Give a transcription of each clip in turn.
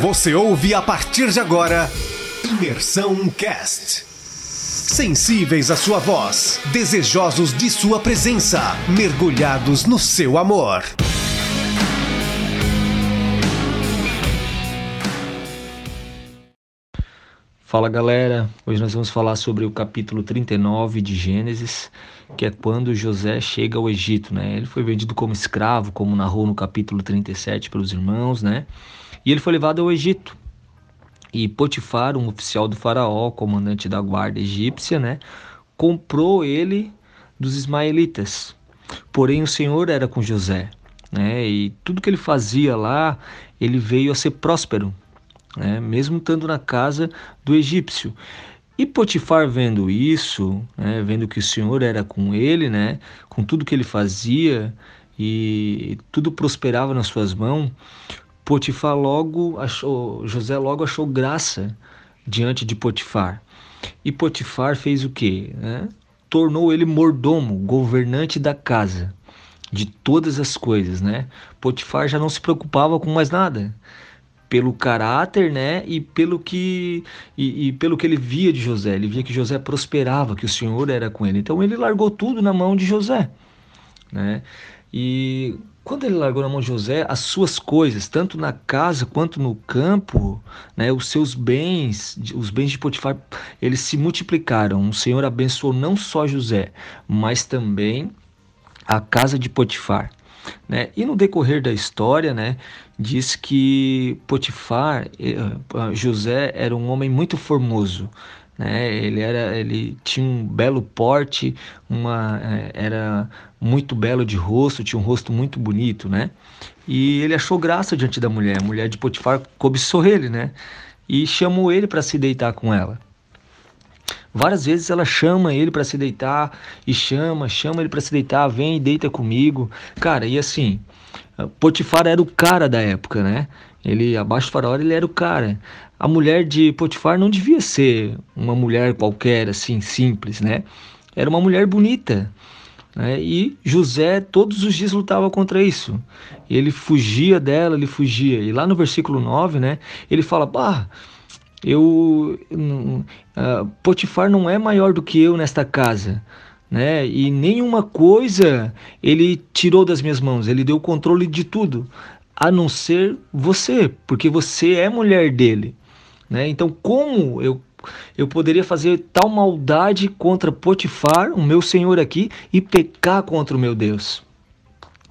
Você ouve a partir de agora Imersão Cast. Sensíveis à sua voz, desejosos de sua presença, mergulhados no seu amor. Fala galera, hoje nós vamos falar sobre o capítulo 39 de Gênesis, que é quando José chega ao Egito, né? Ele foi vendido como escravo, como narrou no capítulo 37 pelos irmãos, né? E ele foi levado ao Egito. E Potifar, um oficial do faraó, comandante da guarda egípcia, né, comprou ele dos ismaelitas. Porém o Senhor era com José, né? E tudo que ele fazia lá, ele veio a ser próspero, né? Mesmo estando na casa do egípcio. E Potifar vendo isso, né, vendo que o Senhor era com ele, né, com tudo que ele fazia e tudo prosperava nas suas mãos, Potifar logo achou, José logo achou graça diante de Potifar. E Potifar fez o quê? Né? Tornou ele mordomo, governante da casa, de todas as coisas, né? Potifar já não se preocupava com mais nada pelo caráter, né, e pelo que e, e, pelo que ele via de José. Ele via que José prosperava, que o Senhor era com ele. Então ele largou tudo na mão de José, né? E quando ele largou na mão de José as suas coisas, tanto na casa quanto no campo, né, os seus bens, os bens de Potifar, eles se multiplicaram. O Senhor abençoou não só José, mas também a casa de Potifar. Né? E no decorrer da história, né, diz que Potifar, eh, José era um homem muito formoso, né? Ele era, ele tinha um belo porte, uma é, era muito belo de rosto, tinha um rosto muito bonito, né? E ele achou graça diante da mulher. A mulher de Potifar cobiçou ele, né? E chamou ele para se deitar com ela. Várias vezes ela chama ele para se deitar e chama, chama ele para se deitar, vem e deita comigo. Cara, e assim, Potifar era o cara da época, né? Ele abaixo do faraó, ele era o cara a mulher de Potifar não devia ser uma mulher qualquer, assim, simples, né? Era uma mulher bonita. Né? E José todos os dias lutava contra isso. Ele fugia dela, ele fugia. E lá no versículo 9, né, ele fala: Bah, eu. Uh, Potifar não é maior do que eu nesta casa. Né? E nenhuma coisa ele tirou das minhas mãos, ele deu controle de tudo, a não ser você, porque você é mulher dele. Né? Então, como eu, eu poderia fazer tal maldade contra Potifar, o meu senhor aqui, e pecar contra o meu Deus?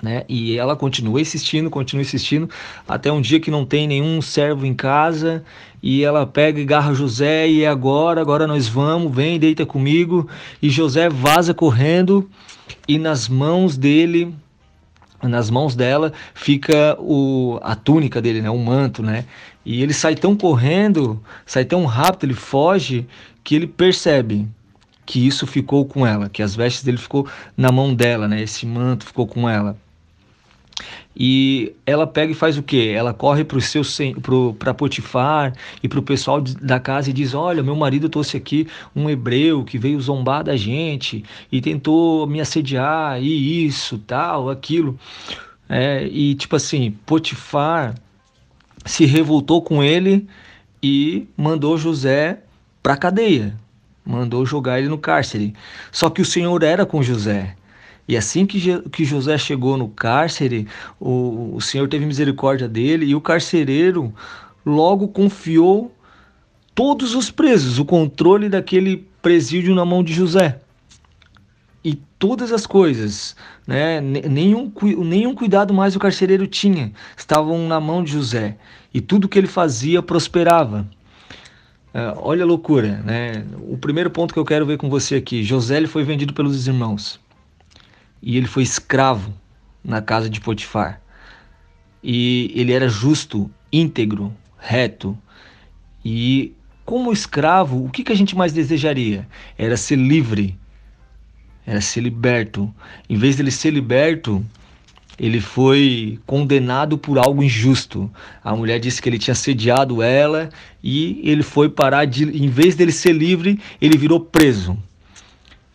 Né? E ela continua insistindo, continua insistindo, até um dia que não tem nenhum servo em casa, e ela pega e garra José, e é agora, agora nós vamos, vem, deita comigo, e José vaza correndo, e nas mãos dele, nas mãos dela, fica o, a túnica dele, né? o manto, né? E ele sai tão correndo, sai tão rápido, ele foge, que ele percebe que isso ficou com ela, que as vestes dele ficou na mão dela, né? Esse manto ficou com ela. E ela pega e faz o quê? Ela corre para seu para Potifar e para o pessoal da casa e diz: Olha, meu marido trouxe aqui um hebreu que veio zombar da gente e tentou me assediar e isso, tal, aquilo. É, e tipo assim, Potifar se revoltou com ele e mandou José para a cadeia, mandou jogar ele no cárcere. Só que o Senhor era com José. E assim que, que José chegou no cárcere, o, o Senhor teve misericórdia dele e o carcereiro logo confiou todos os presos, o controle daquele presídio na mão de José. E todas as coisas, né, nenhum, nenhum cuidado mais o carcereiro tinha, estavam na mão de José. E tudo que ele fazia prosperava. Uh, olha a loucura, né? O primeiro ponto que eu quero ver com você aqui: José ele foi vendido pelos irmãos e ele foi escravo na casa de Potifar. E ele era justo, íntegro, reto. E como escravo, o que, que a gente mais desejaria? Era ser livre, era ser liberto. Em vez dele ser liberto, ele foi condenado por algo injusto. A mulher disse que ele tinha sediado ela e ele foi parar de, em vez dele ser livre, ele virou preso.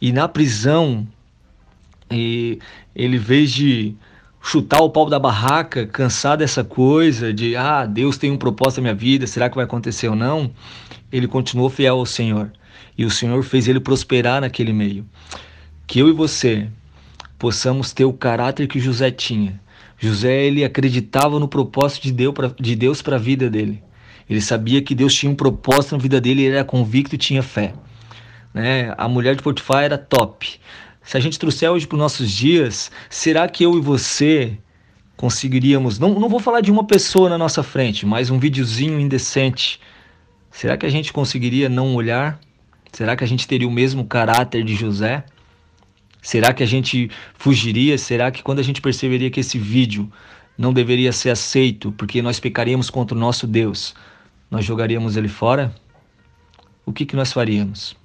E na prisão, e ele, em vez de chutar o pau da barraca, cansar dessa coisa de ah, Deus tem um propósito na minha vida, será que vai acontecer ou não? Ele continuou fiel ao Senhor e o Senhor fez ele prosperar naquele meio. Que eu e você possamos ter o caráter que José tinha. José ele acreditava no propósito de Deus para a vida dele. Ele sabia que Deus tinha um propósito na vida dele, ele era convicto e tinha fé. Né? A mulher de Potifar era top. Se a gente trouxer hoje para os nossos dias, será que eu e você conseguiríamos? Não, não vou falar de uma pessoa na nossa frente, mas um videozinho indecente. Será que a gente conseguiria não olhar? Será que a gente teria o mesmo caráter de José? Será que a gente fugiria? Será que quando a gente perceberia que esse vídeo não deveria ser aceito porque nós pecaríamos contra o nosso Deus, nós jogaríamos ele fora? O que, que nós faríamos?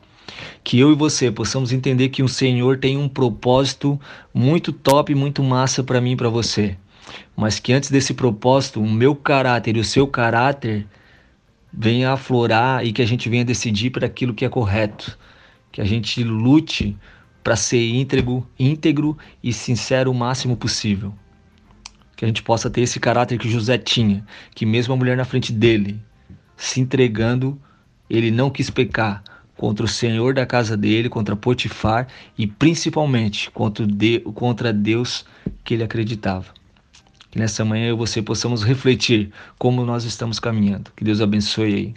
Que eu e você possamos entender que o Senhor tem um propósito muito top, muito massa para mim e para você. Mas que antes desse propósito, o meu caráter e o seu caráter venha aflorar e que a gente venha decidir para aquilo que é correto. Que a gente lute para ser íntegro, íntegro e sincero o máximo possível. Que a gente possa ter esse caráter que José tinha, que mesmo a mulher na frente dele se entregando, ele não quis pecar contra o senhor da casa dele, contra Potifar e principalmente contra, contra Deus que ele acreditava. Que nessa manhã eu e você possamos refletir como nós estamos caminhando. Que Deus abençoe aí.